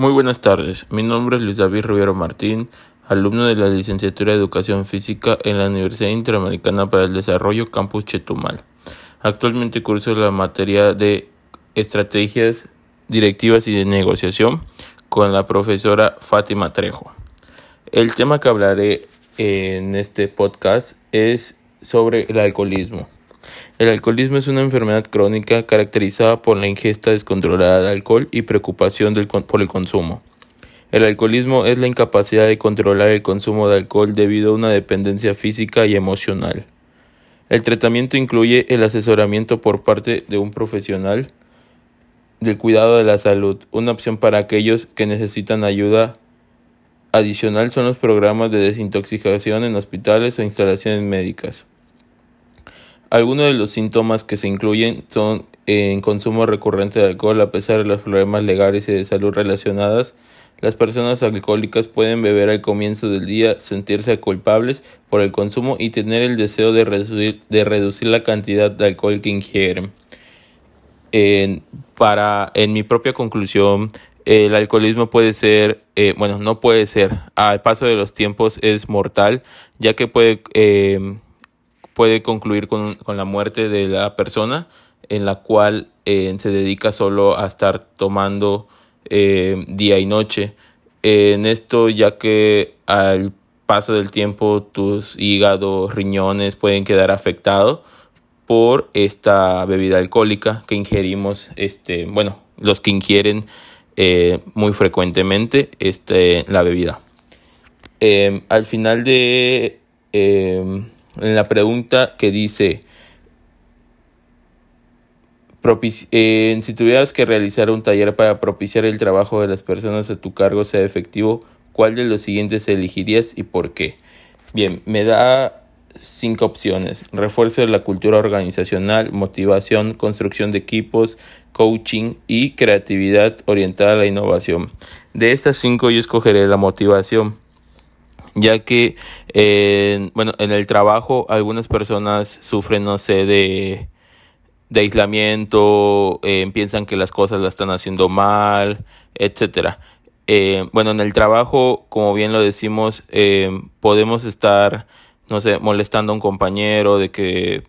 Muy buenas tardes, mi nombre es Luis David Rivero Martín, alumno de la licenciatura de Educación Física en la Universidad Interamericana para el Desarrollo Campus Chetumal. Actualmente curso la materia de Estrategias Directivas y de Negociación con la profesora Fátima Trejo. El tema que hablaré en este podcast es sobre el alcoholismo. El alcoholismo es una enfermedad crónica caracterizada por la ingesta descontrolada de alcohol y preocupación por el consumo. El alcoholismo es la incapacidad de controlar el consumo de alcohol debido a una dependencia física y emocional. El tratamiento incluye el asesoramiento por parte de un profesional del cuidado de la salud. Una opción para aquellos que necesitan ayuda adicional son los programas de desintoxicación en hospitales o instalaciones médicas. Algunos de los síntomas que se incluyen son en consumo recurrente de alcohol a pesar de los problemas legales y de salud relacionadas. Las personas alcohólicas pueden beber al comienzo del día, sentirse culpables por el consumo y tener el deseo de reducir, de reducir la cantidad de alcohol que ingieren. En, para, en mi propia conclusión, el alcoholismo puede ser, eh, bueno, no puede ser, al paso de los tiempos es mortal, ya que puede eh, puede concluir con, la muerte de la persona en la cual eh, se dedica solo a estar tomando eh, día y noche. en esto ya que al paso del tiempo tus hígados, riñones pueden quedar afectados por esta bebida alcohólica que ingerimos, este, bueno, los que ingieren eh, muy frecuentemente este, la bebida. al final de en la pregunta que dice, si tuvieras que realizar un taller para propiciar el trabajo de las personas a tu cargo sea efectivo, ¿cuál de los siguientes elegirías y por qué? Bien, me da cinco opciones. Refuerzo de la cultura organizacional, motivación, construcción de equipos, coaching y creatividad orientada a la innovación. De estas cinco yo escogeré la motivación ya que bueno, en el trabajo algunas personas sufren, no sé, de, aislamiento, eh, piensan que las cosas las están haciendo mal, etcétera. Eh, bueno, en el trabajo, como bien lo decimos, eh, podemos estar, no sé, molestando a un compañero de que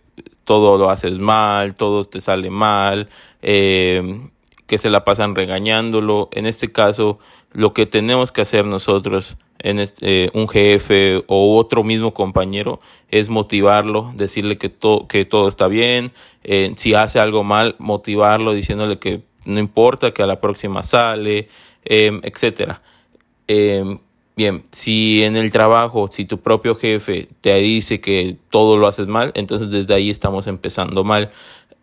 todo lo haces mal, todo te sale mal, que se la pasan regañándolo. En este caso, lo que tenemos que hacer nosotros, en este, un jefe o otro mismo compañero, es motivarlo, decirle que, que todo está bien, eh, si hace algo mal, motivarlo diciéndole que no importa, que a la próxima sale, eh, etcétera. Em, bien, si en el trabajo, si tu propio jefe te dice que todo lo haces mal, entonces desde ahí estamos empezando mal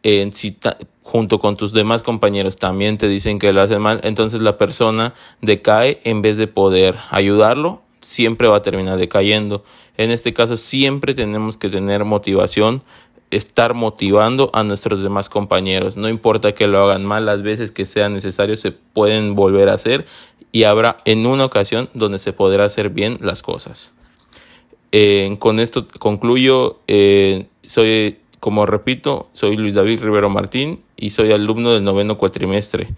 en si junto con tus demás compañeros también te dicen que lo hacen mal, entonces la persona decae en vez de poder ayudarlo, siempre va a terminar decayendo. En este caso siempre tenemos que tener motivación, estar motivando a nuestros demás compañeros. No importa que lo hagan mal, las veces que sea necesario se pueden volver a hacer y habrá en una ocasión donde se podrá hacer bien las cosas. Eh, con esto concluyo. Eh, soy como repito, soy Luis David Rivero Martín y soy alumno del noveno cuatrimestre.